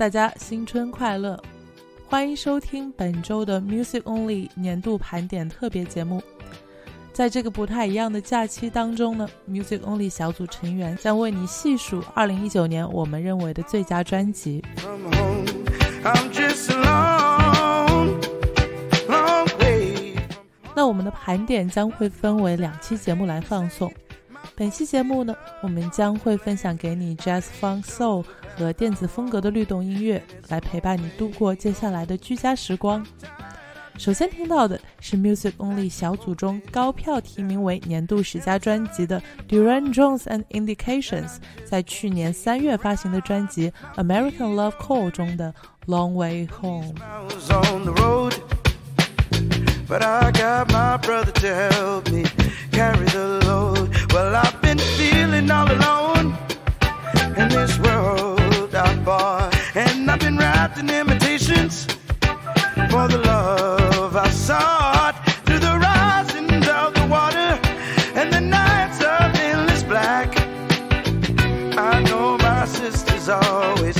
大家新春快乐！欢迎收听本周的 Music Only 年度盘点特别节目。在这个不太一样的假期当中呢，Music Only 小组成员将为你细数2019年我们认为的最佳专辑。那我们的盘点将会分为两期节目来放送。本期节目呢，我们将会分享给你 Jazz、Funk、Soul 和电子风格的律动音乐，来陪伴你度过接下来的居家时光。首先听到的是 Music Only 小组中高票提名为年度十佳专辑的 Duran Jones and Indications，在去年三月发行的专辑 American Love Call 中的 Long Way home but i got my brother to help me carry the load feeling all alone in this world and I've been wrapped in imitations for the love I sought through the risings of the water and the nights of endless black. I know my sister's always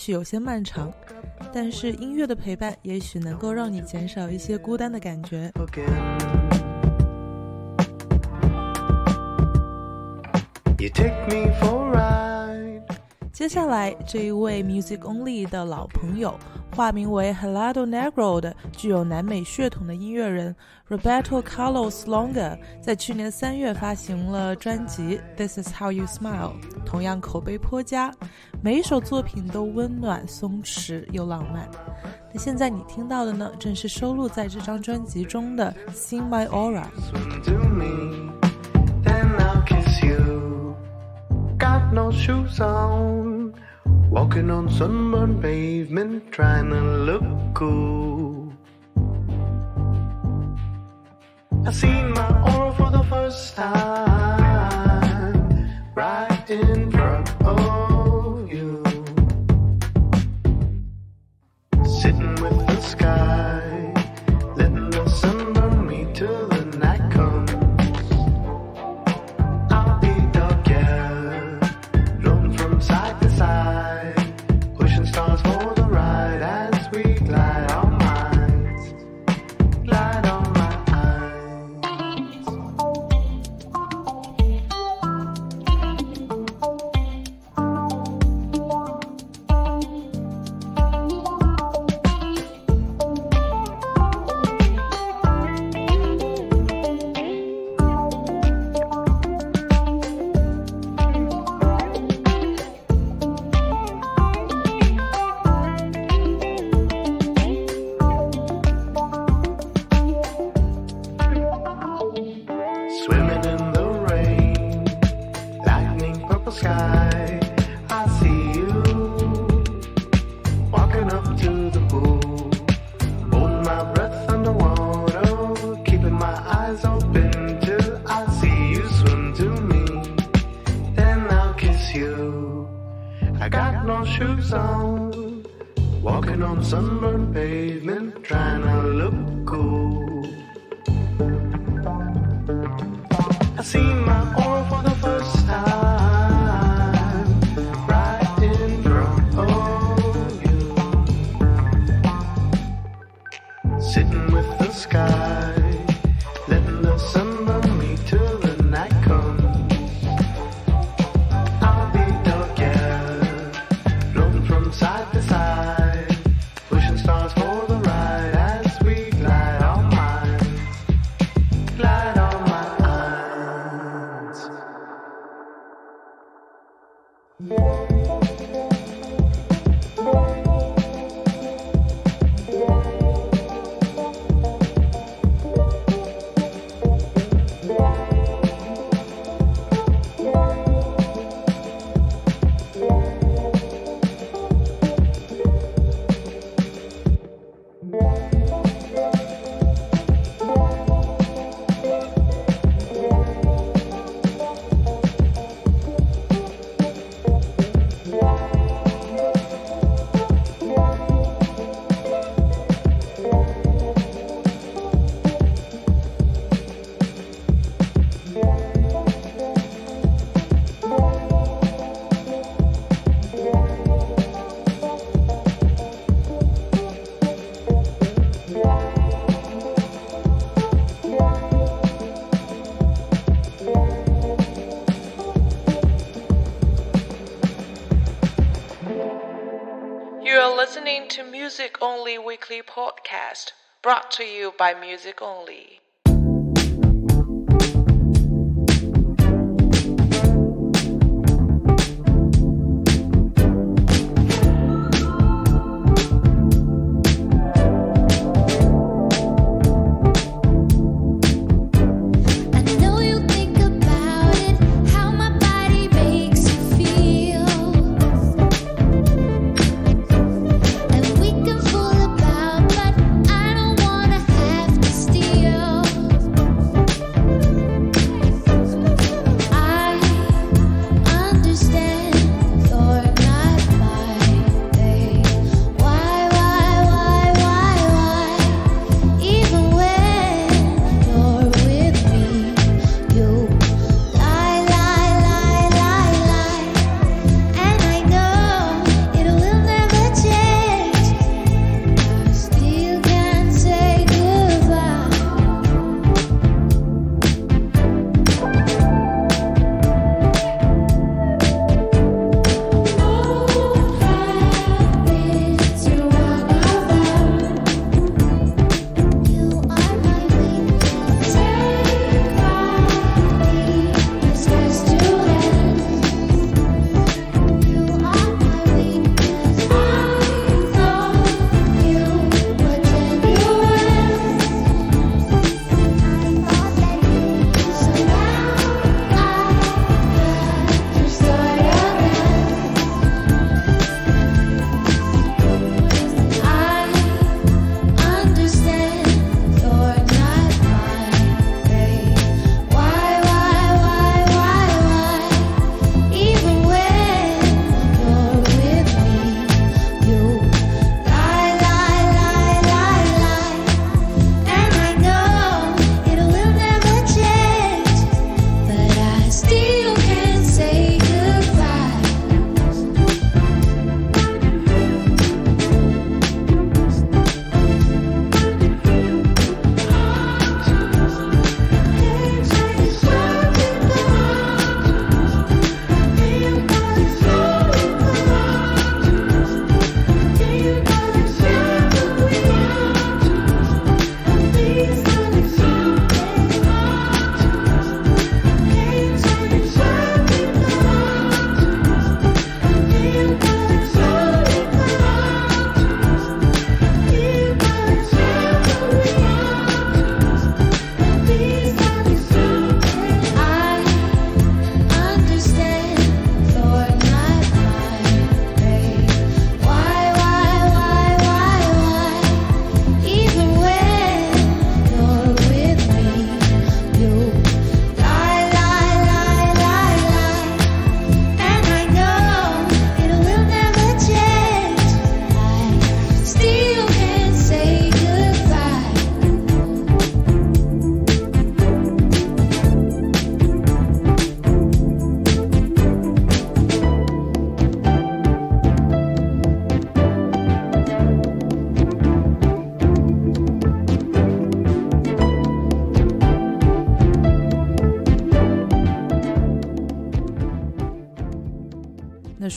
许有些漫长，但是音乐的陪伴也许能够让你减少一些孤单的感觉。You take me for a ride. 接下来这一位 Music Only 的老朋友，化名为 Helado Negro 的具有南美血统的音乐人 Roberto Carlos Longa，在去年三月发行了专辑《This Is How You Smile》，同样口碑颇佳，每一首作品都温暖、松弛又浪漫。那现在你听到的呢，正是收录在这张专辑中的《Sing My Aura》。Got no shoes on, walking on sunburned pavement, trying to look cool. I seen my aura for the first time, sky, I see you walking up to the pool, holding my breath underwater, keeping my eyes open till I see you swim to me. Then I'll kiss you. I got no shoes on, walking on sunburned pavement, Weekly Podcast, brought to you by Music Only.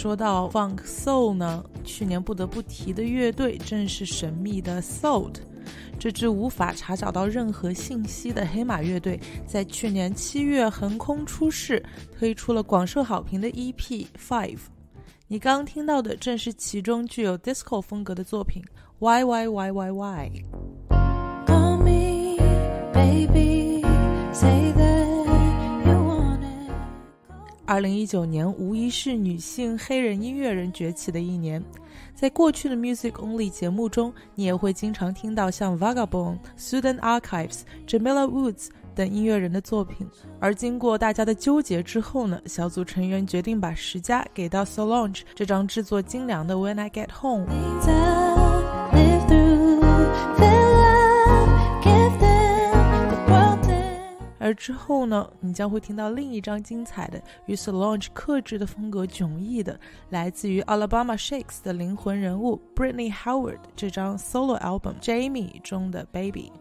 说到 Funk Soul 呢，去年不得不提的乐队正是神秘的 Souled。这支无法查找到任何信息的黑马乐队，在去年七月横空出世，推出了广受好评的 EP《Five》。你刚听到的正是其中具有 disco 风格的作品《Why Why Why Why Why》。二零一九年无疑是女性黑人音乐人崛起的一年。在过去的 Music Only 节目中，你也会经常听到像 Vagabond、Sudan Archives、Jamila Woods 等音乐人的作品。而经过大家的纠结之后呢，小组成员决定把十佳给到 Solange 这张制作精良的 When I Get Home。而之后呢，你将会听到另一张精彩的与 Solange 克制的风格迥异的，来自于 Alabama Shakes 的灵魂人物 Britney Howard 这张 solo album《Jamie》中的 Baby。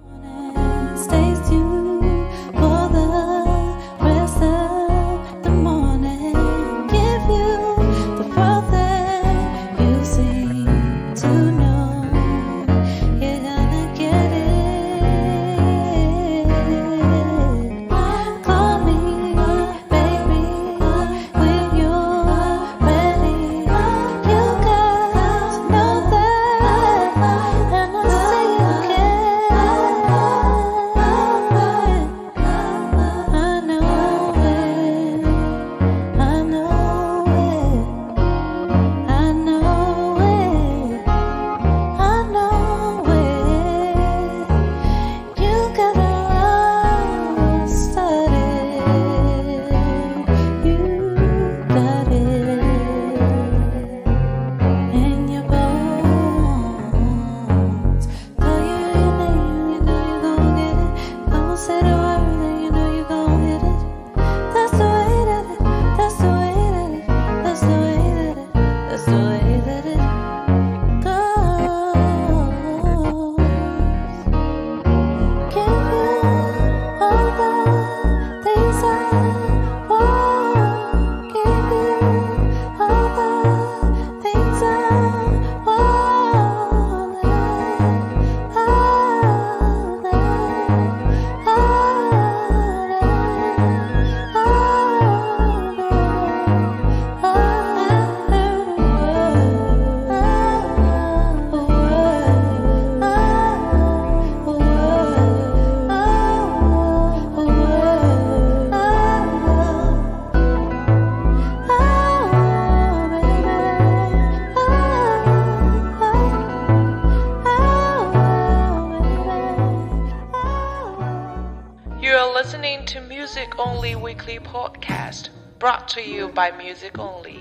Listening to Music Only Weekly Podcast, brought to you by Music Only.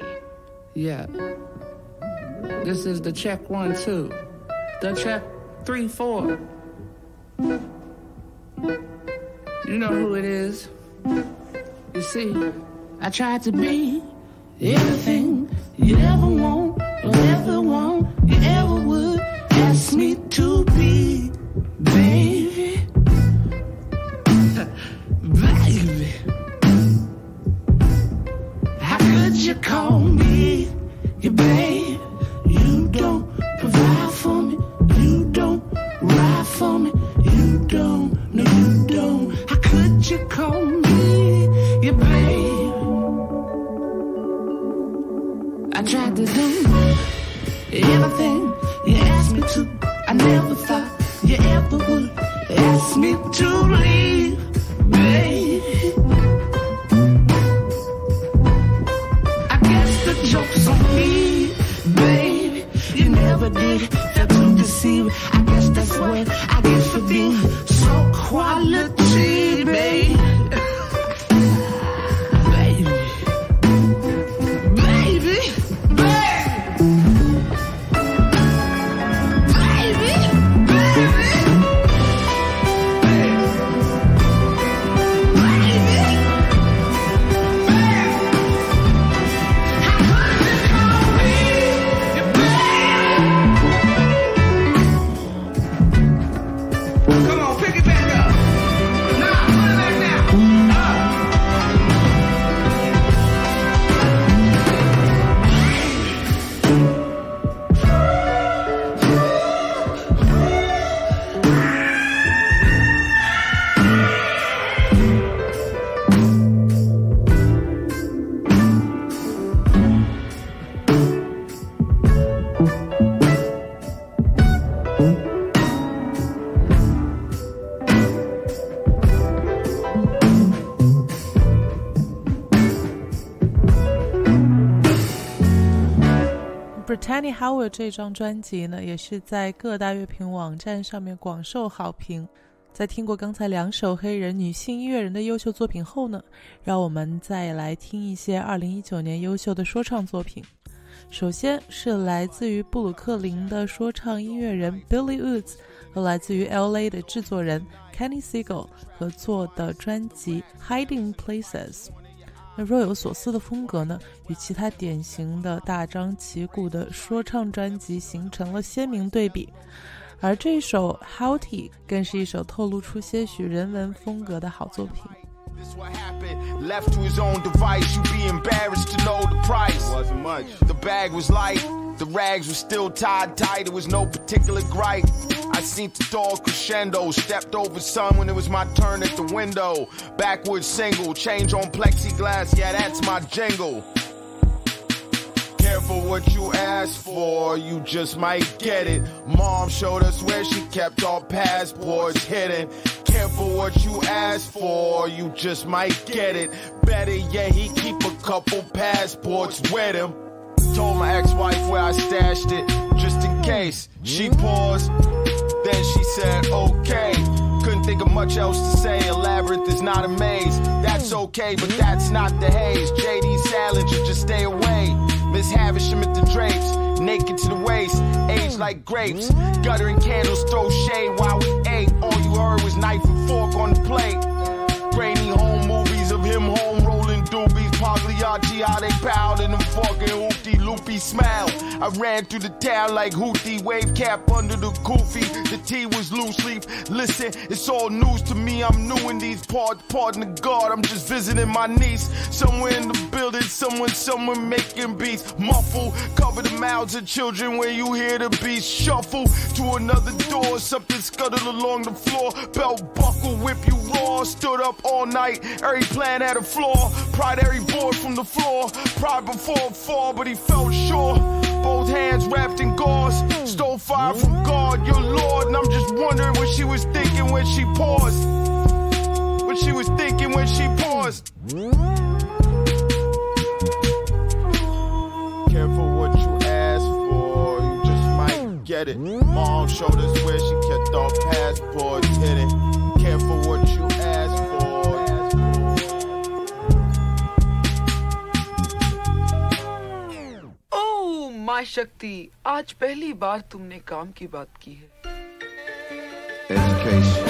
Yeah. This is the check one, two. The check three, four. You know who it is. You see, I tried to be everything you ever want, or ever want, you ever would ask me to be, baby. Call me your babe? You don't provide for me. You don't ride for me. You don't, no, you don't. How could you call me your babe? I tried to do everything you asked me to. I never thought you ever would ask me to leave, babe. Joke's on me, baby. You never did fail to deceive. I guess that's what I get for being so quality, Tiny Howard 这张专辑呢，也是在各大乐评网站上面广受好评。在听过刚才两首黑人女性音乐人的优秀作品后呢，让我们再来听一些2019年优秀的说唱作品。首先是来自于布鲁克林的说唱音乐人 Billy Woods 和来自于 LA 的制作人 Kenny Siegel 合作的专辑 Hiding Places。若有所思的风格呢，与其他典型的大张旗鼓的说唱专辑形成了鲜明对比。而这首 Howty 更是一首透露出些许人文风格的好作品。This what happened. Left to his own device, you be embarrassed to know the price. Wasn't much. The bag was light, the rags were still tied tight. It was no particular gripe. I seen the dog crescendo, stepped over sun when it was my turn at the window. Backward single, change on plexiglass, yeah, that's my jingle. Careful what you ask for, you just might get it. Mom showed us where she kept our passports hidden. Careful what you ask for, you just might get it. Better yet, he keep a couple passports with him. Told my ex-wife where I stashed it, just in case. She paused, then she said, okay. Couldn't think of much else to say. A labyrinth is not a maze. That's okay, but that's not the haze. JD Salinger, just stay away. Miss Havisham at the drapes, naked to the waist, aged like grapes. Guttering candles, throw shade while we ate. All you heard was knife and fork on the plate. Grainy home movies of him home rolling doobies. Pagliacci, how they piled in the fucking hoopty loopy smile. I ran through the town like Houthi, wave cap under the goofy. The T was loose leaf. Listen, it's all news to me. I'm new in these parts. Pardon the God, I'm just visiting my niece. Somewhere in the building, someone, someone making beats. Muffle, cover the mouths of children when you hear the beats shuffle to another door. Something scuttled along the floor. Belt buckle, whip you raw. Stood up all night. Every plan had a flaw. Pride every board from the floor. Pride before a fall, but he felt sure. Both hands wrapped in gauze. Stole fire from God, your Lord. And I'm just wondering what she was thinking when she paused. What she was thinking when she paused. Careful what you ask for, you just might get it. Mom showed us where she kept our passports hidden. Careful what you oh my शक्ति आज पहली बार तुमने काम की बात की है Education.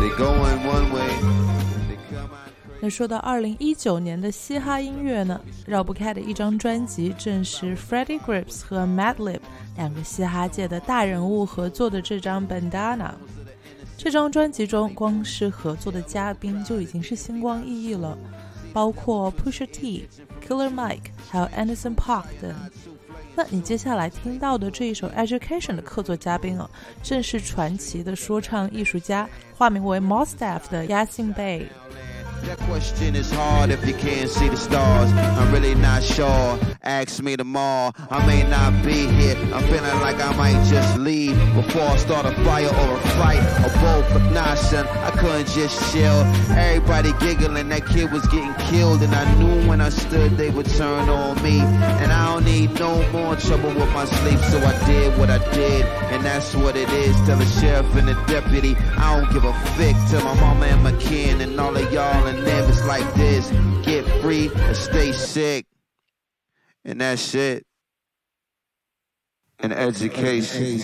They go in one way. They come out crazy. 那说到二零一九年的嘻哈音乐呢，绕不开的一张专辑正是 Freddie Gibbs 和 Madlib 两个嘻哈界的大人物合作的这张 Bandana。 这张专辑中，光是合作的嘉宾就已经是星光熠熠了，包括 Pusha T、Killer Mike，还有 Anderson Park 等。那你接下来听到的这一首《Education》的客座嘉宾啊，正是传奇的说唱艺术家，化名为 Mostaf 的 Yasin Bey。That question is hard if you can't see the stars. I'm really not sure. Ask me tomorrow. I may not be here. I'm feeling like I might just leave before I start a fire or a fight or both. But nah, son, I couldn't just chill. Everybody giggling, that kid was getting killed, and I knew when I stood they would turn on me. And I don't need no more trouble with my sleep, so I did what I did, and that's what it is. Tell the sheriff and the deputy, I don't give a fick. Tell my mama and my kin and all of y'all and like this. Get free and stay sick. And that's it. And education.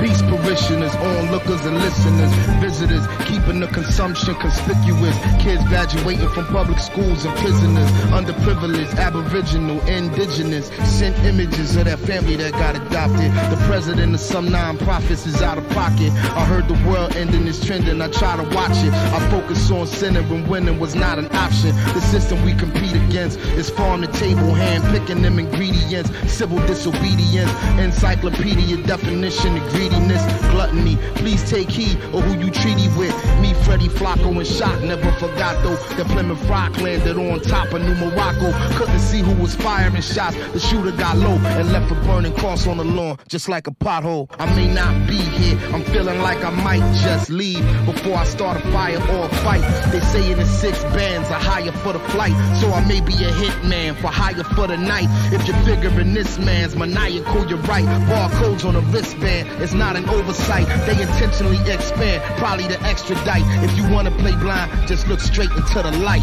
Peace parishioners, onlookers and listeners, visitors, keeping the consumption conspicuous. Kids graduating from public schools and prisoners, underprivileged, aboriginal, indigenous. Sent images of that family that got adopted. The president of some non-profits is out of pocket. I heard the world ending is trending, I try to watch it. I focus on centering winning was not an option. The system we compete against is farm to table, hand picking them ingredients. Civil disobedience, encyclopedia definition of greediness, gluttony. Please take heed of who you treaty with. Me, Freddie Flacco, and Shock never forgot though that Plymouth Rock landed on top of New Morocco. Couldn't see who was firing shots. The shooter got low and left a burning cross on the lawn, just like a pothole. I may not be here. I'm feeling like I might just leave before I start a fire or a fight. They say in the six bands are higher for the flight, so I may be a hitman for hire for the night. If you're figuring this man's maniacal, you're right. Barcodes on a wristband, it's not an oversight. They intentionally expand, probably to extradite. If you wanna play blind, just look straight into the light.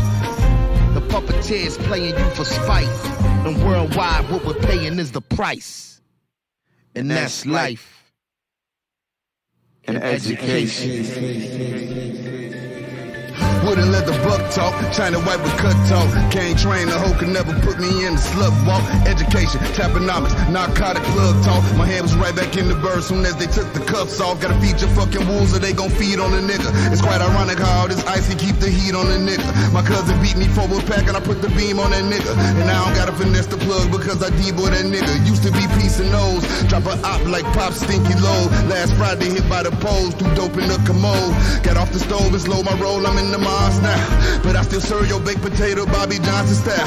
The puppeteers playing you for spite. And worldwide, what we're paying is the price. And that's life. And education. Wouldn't let the buck talk, China white with cut talk. Can't train a hoe, could never put me in the slut walk. Education, taponomics, narcotic plug talk. My hand was right back in the bird soon as they took the cuffs off. Gotta feed your fucking wolves or they gon' feed on the nigga. It's quite ironic how all this icy keep the heat on the nigga. My cousin beat me for a pack and I put the beam on that nigga. And I don't gotta finesse the plug because I debo that nigga. Used to be peace and nose, drop a op like pop stinky low. Last Friday hit by the poles, too dope in the commode. Got off the stove and slow my roll, I'm in the Now. But I still serve your baked potato, Bobby Johnson style.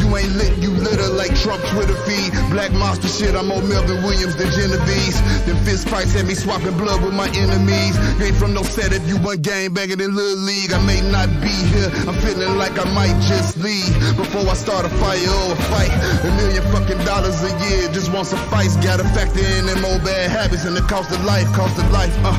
You ain't lit, you litter like Trump Twitter feed. Black monster shit, I'm more Melvin Williams than Genovese. Them fist fights had me swapping blood with my enemies. You ain't from no set if you want game banging in Little League. I may not be here, I'm feeling like I might just leave. Before I start a fire or a fight, a million fucking dollars a year just won't suffice. Gotta factor in them old bad habits and the cost of life, cost of life. Uh,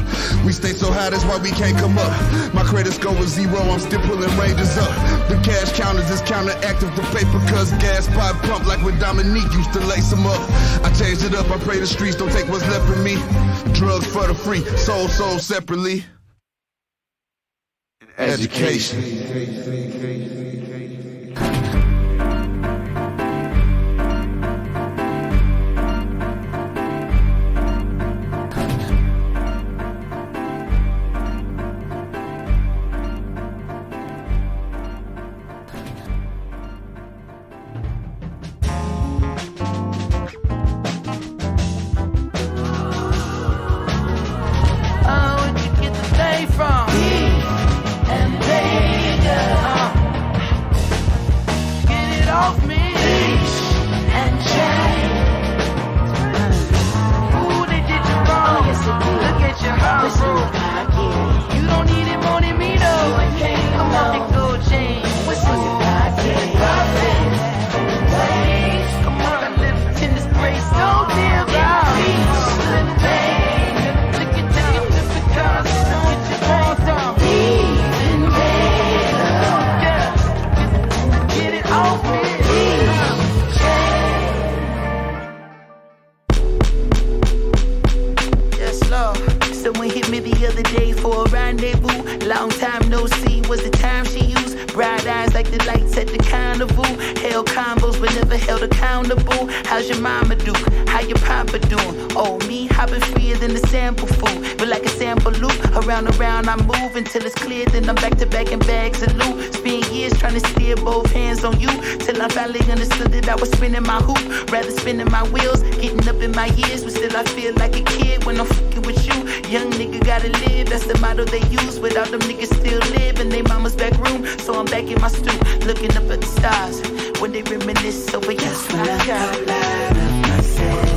we stay so high, that's why we can't come up. My credit score was zero, I'm still pulling ranges up. The cash counters is counteractive to paper cause gas pipe pump like when Dominique used to lace them up. I changed it up, I pray the streets don't take what's left of me. Drugs for the free, sold, sold separately. Education. Oh, hopping than the sample food. But like a sample loop, around and around I move until it's clear. Then I'm back to back in bags of loot. Spend years trying to steer both hands on you. Till I finally understood that I was spinning my hoop. Rather spinning my wheels, getting up in my years. But still I feel like a kid when I'm fucking with you. Young nigga gotta live, that's the motto they use. Without them niggas still live in they mama's back room. So I'm back in my stoop, looking up at the stars. When they reminisce over yes, what I got. I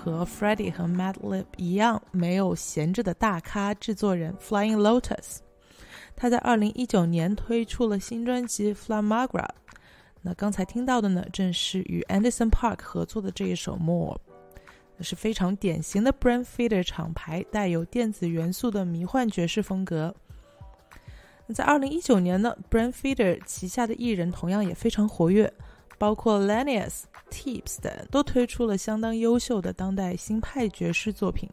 和 Freddie 和 Madlib 一样没有闲着的大咖制作人 Flying Lotus。他在二零一九年推出了新专辑《Flamagra》。那刚才听到的呢，正是与 Anderson Park 合作的这一首《More》，那是非常典型的 Brain Feeder 厂牌带有电子元素的迷幻爵士风格。在二零一九年呢，Brain Feeder 旗下的艺人同样也非常活跃，包括 Lanius、Tips 等都推出了相当优秀的当代新派爵士作品。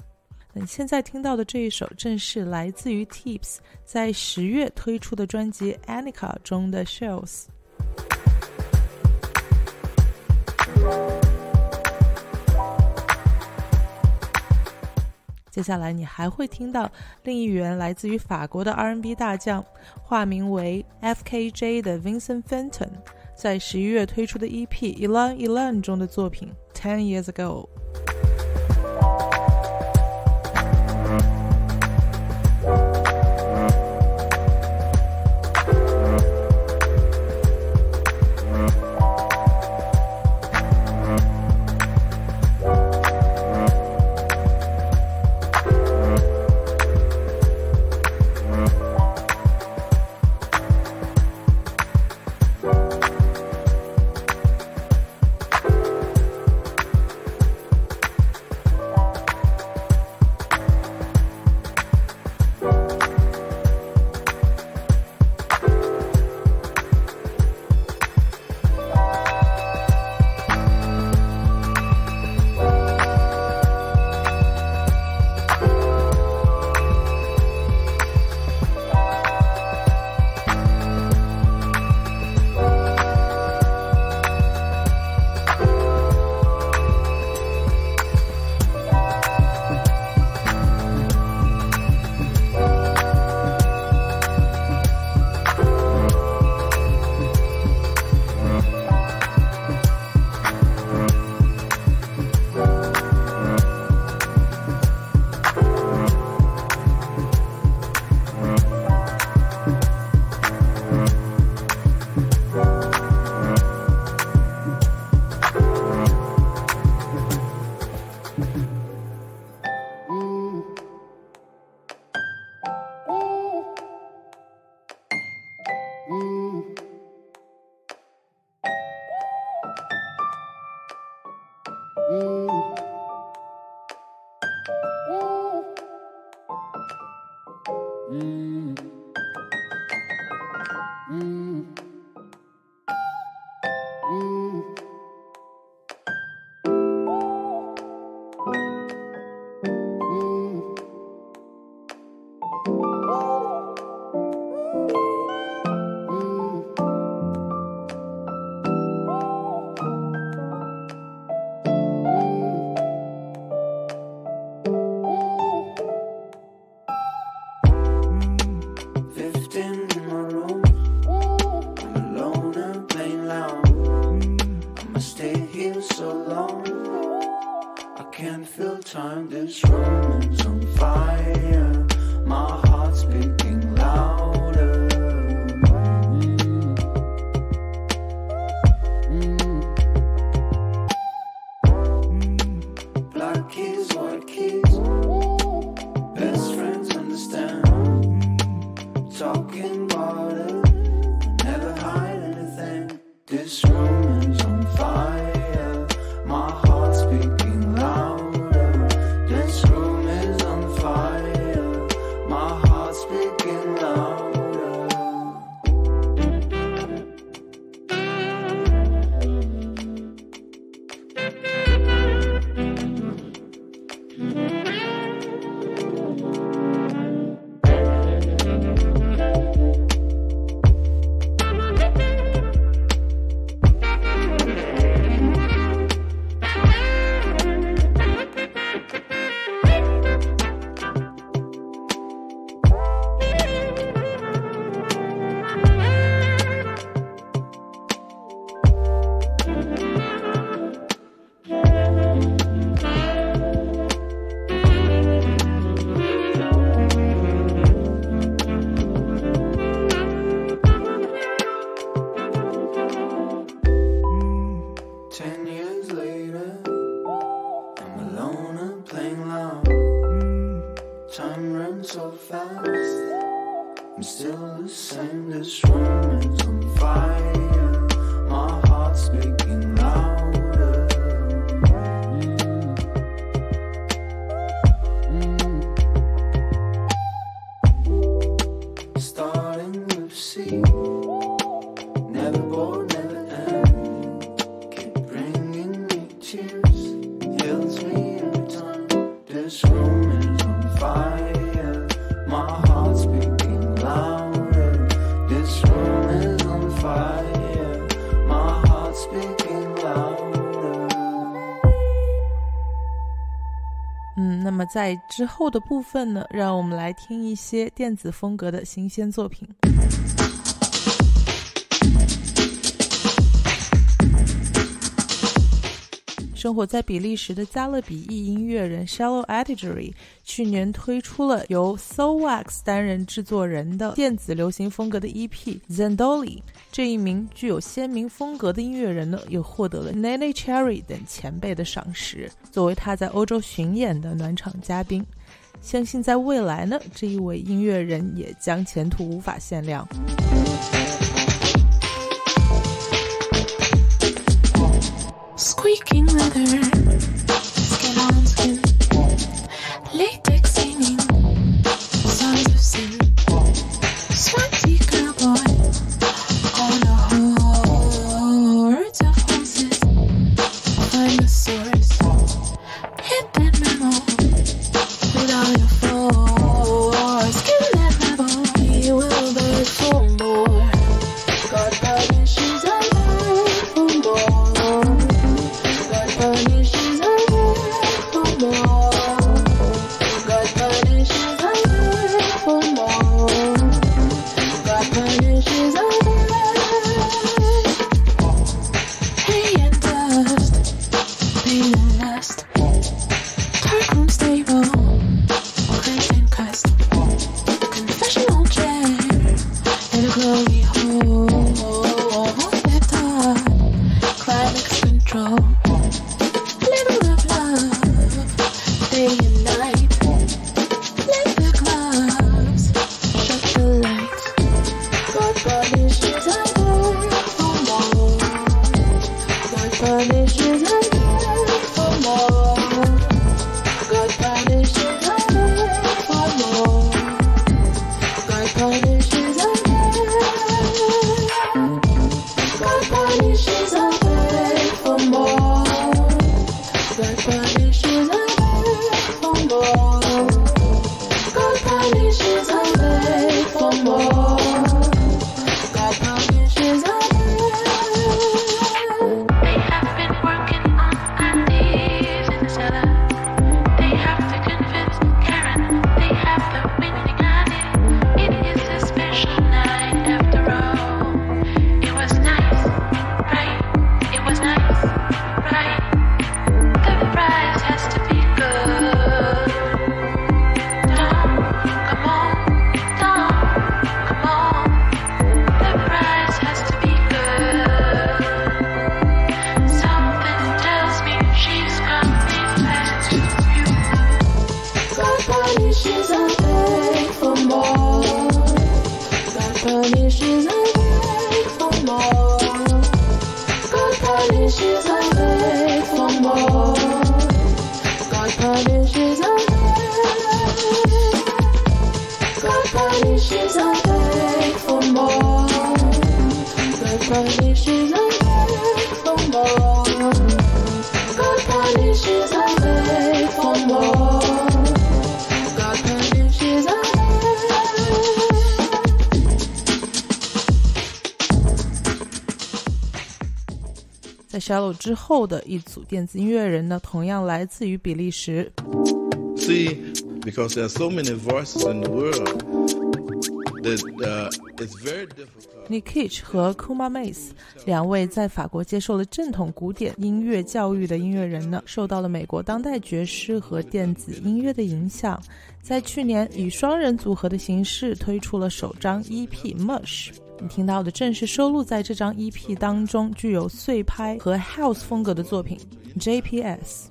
那你现在听到的这一首，正是来自于 Tips 在十月推出的专辑《Anika》中的 Shells。接下来你还会听到另一员来自于法国的 R&B 大将，化名为 FKJ 的 Vincent Fenton，在十一月推出的 EP《Elan Elan》中的作品《Ten Years Ago》。this room 嗯，那么在之后的部分呢，让我们来听一些电子风格的新鲜作品。生活在比利时的加勒比裔音乐人 Shallow Attitude 去年推出了由 Soul Wax 担任制作人的电子流行风格的 EP Zandoli。这一名具有鲜明风格的音乐人呢，又获得了 Nene Cherry 等前辈的赏识，作为他在欧洲巡演的暖场嘉宾。相信在未来呢，这一位音乐人也将前途无法限量。Squeaking leather, 在 Charlotte 之后的一组电子音乐人呢，同样来自于比利时。See, because there are so many voices in the world that、uh, it's very difficult. Nick Cage 和 Kuma Mace 两位在法国接受了正统古典音乐教育的音乐人呢，受到了美国当代爵士和电子音乐的影响，在去年以双人组合的形式推出了首张 EP《Mush》。你听到的正是收录在这张 EP 当中具有碎拍和 House 风格的作品 JPS。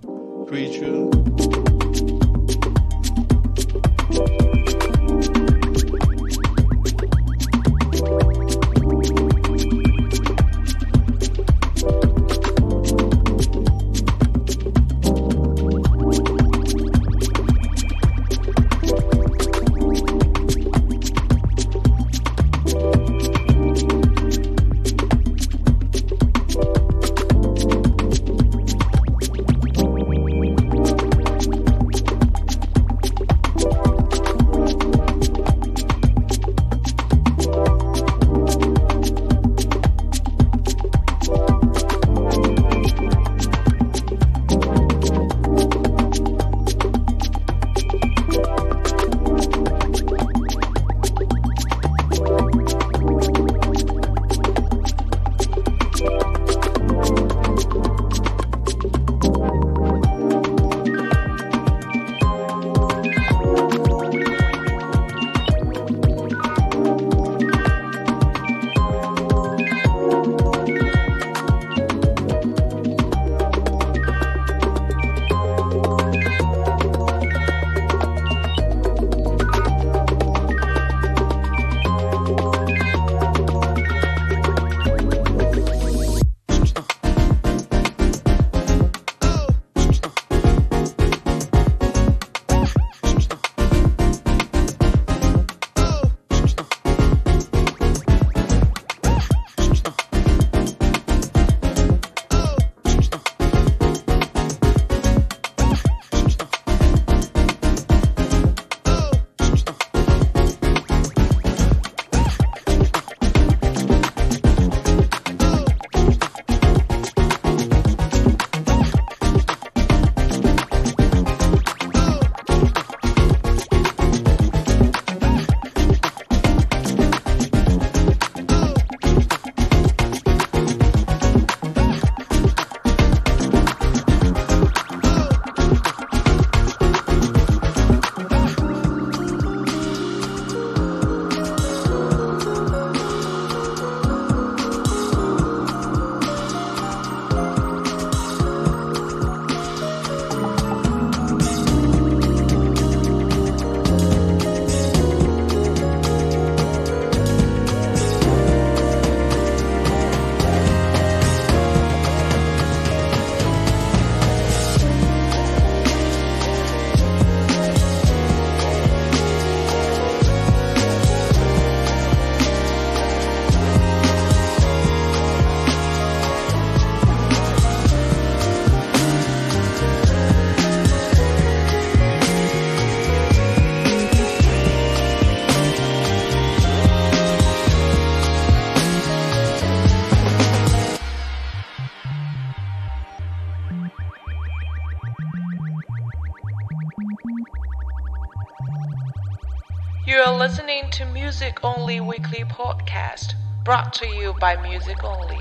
Only Weekly Podcast, brought to you by Music Only.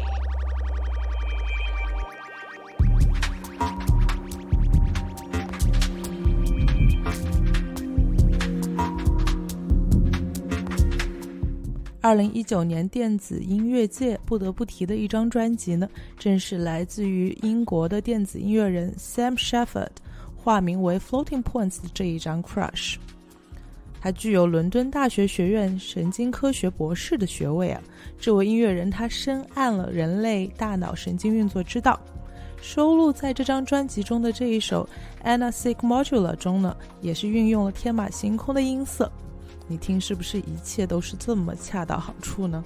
二零一九年电子音乐界不得不提的一张专辑呢，正是来自于英国的电子音乐人 Sam Shepard，化名为 Floating Points 的这一张 Crush。他具有伦敦大学学院神经科学博士的学位啊。这位音乐人他深谙了人类大脑神经运作之道。收录在这张专辑中的这一首 Anna Sig Modular 中呢，也是运用了天马行空的音色。你听，是不是一切都是这么恰到好处呢？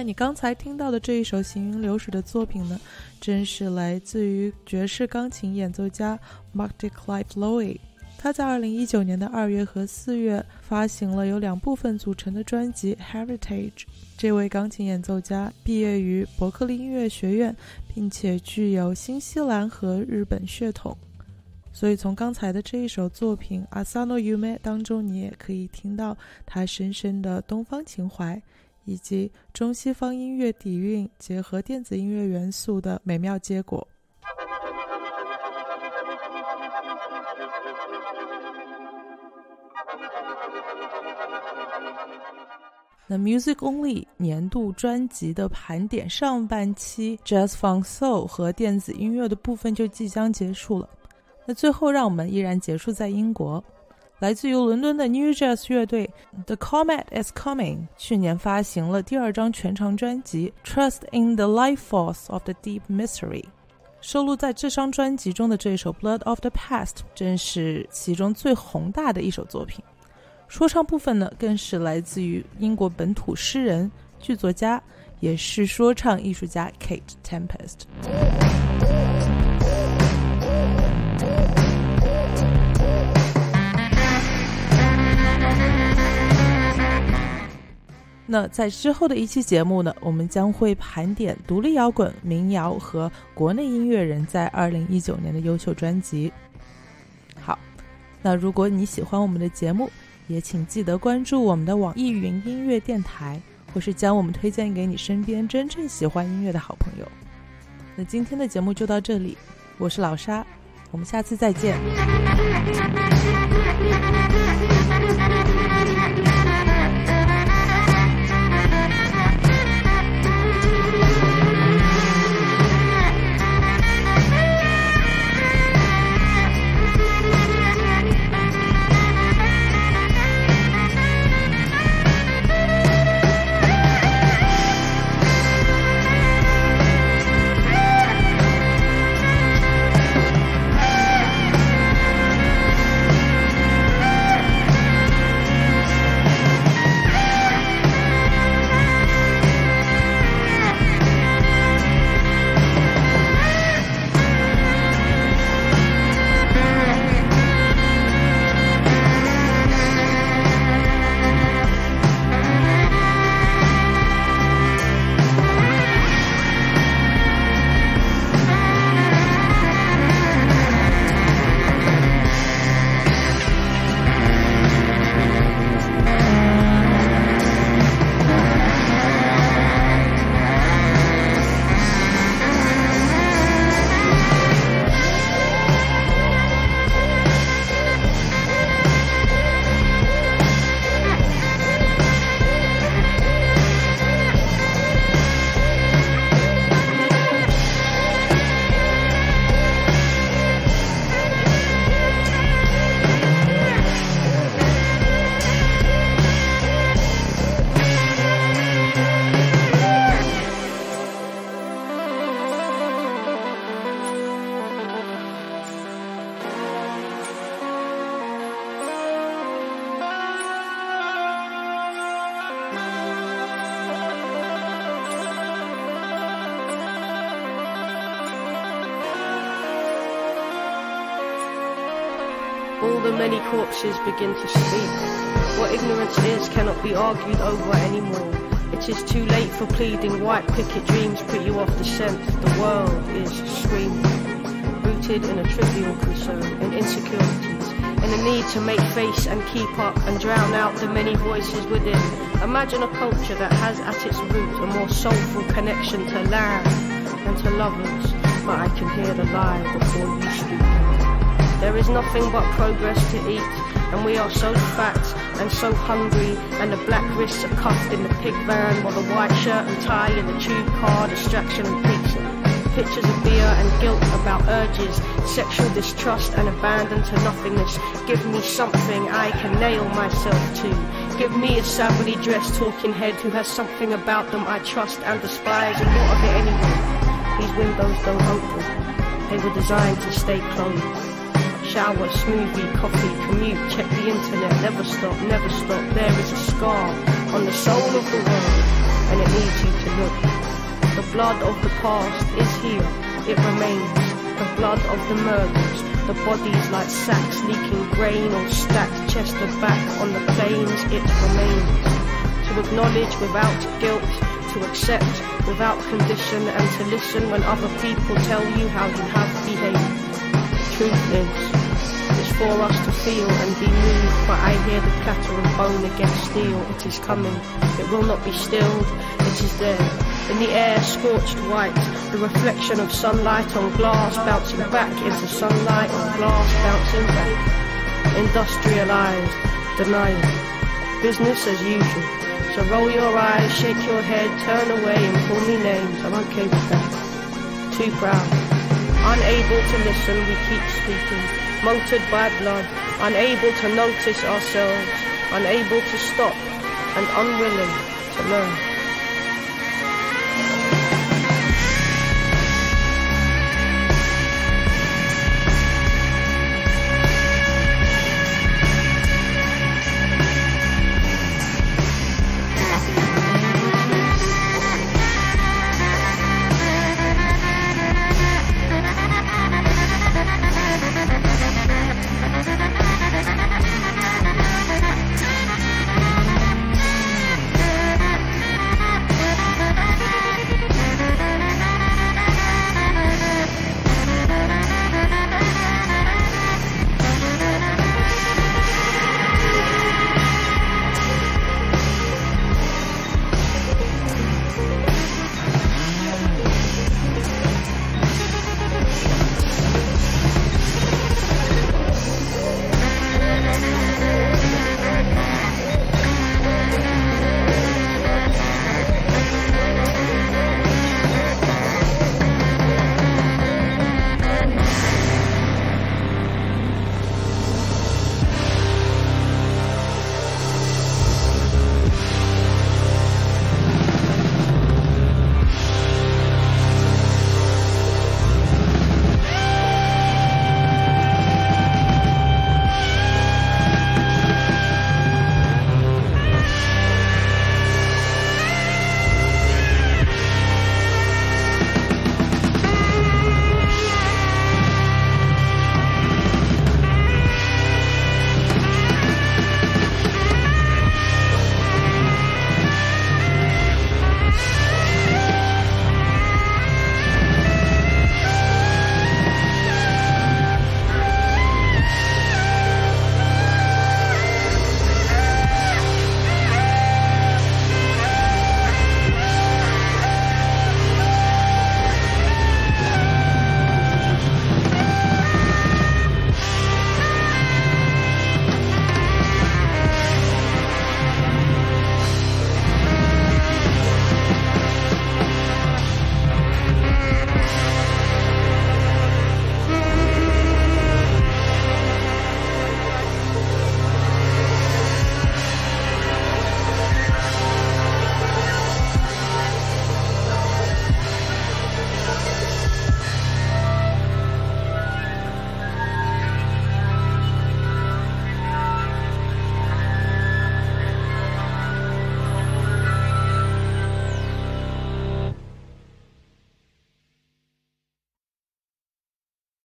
那你刚才听到的这一首行云流水的作品呢，正是来自于爵士钢琴演奏家 Mark de Clive Lowy。他在二零一九年的二月和四月发行了由两部分组成的专辑《Heritage》。这位钢琴演奏家毕业于伯克利音乐学院，并且具有新西兰和日本血统。所以从刚才的这一首作品《Asano Yume》当中，你也可以听到他深深的东方情怀，以及中西方音乐底蕴结合电子音乐元素的美妙结果。那 Music Only 年度专辑的盘点上半期 Jazz Funk Soul 和电子音乐的部分就即将结束了。那最后，让我们依然结束在英国，来自于伦敦的 New Jazz 乐队 The Comet Is Coming 去年发行了第二张全长专辑 Trust in the Life Force of the Deep Mystery。收录在这张专辑中的这首《Blood of the Past》正是其中最宏大的一首作品。说唱部分呢，更是来自于英国本土诗人、剧作家，也是说唱艺术家 Kate Tempest。那在之后的一期节目呢，我们将会盘点独立摇滚、民谣和国内音乐人在二零一九年的优秀专辑。好，那如果你喜欢我们的节目，也请记得关注我们的网易云音乐电台，或是将我们推荐给你身边真正喜欢音乐的好朋友。那今天的节目就到这里，我是老沙，我们下次再见。Many corpses begin to speak. What ignorance is cannot be argued over anymore. It is too late for pleading. White picket dreams put you off the scent. The world is screaming, rooted in a trivial concern and insecurities, in a need to make face and keep up and drown out the many voices within. Imagine a culture that has at its root a more soulful connection to land and to lovers. But I can hear the lie before you speak. There is nothing but progress to eat, and we are so fat and so hungry, and the black wrists are cuffed in the pig van, while the white shirt and tie in the tube car, distraction and pizza. Pictures of beer and guilt about urges, sexual distrust and abandon to nothingness. Give me something I can nail myself to. Give me a savagely dressed talking head who has something about them I trust and despise, and what of it anyway? These windows don't open. They were designed to stay closed shower, smoothie, coffee, commute, check the internet, never stop, never stop. There is a scar on the soul of the world, and it needs you to look. The blood of the past is here, it remains. The blood of the murders, the bodies like sacks leaking grain or stacked chest to back on the plains, it remains. To acknowledge without guilt, to accept without condition, and to listen when other people tell you how you have behaved. Truth is, for us to feel and be moved, but I hear the clatter of bone against steel. It is coming, it will not be stilled, it is there. In the air, scorched white, the reflection of sunlight on glass bouncing back is the sunlight on glass bouncing back. Industrialized, denial, business as usual. So roll your eyes, shake your head, turn away and call me names. I'm okay with that. Too proud. Unable to listen, we keep speaking. Motored by blood, unable to notice ourselves, unable to stop, and unwilling to learn.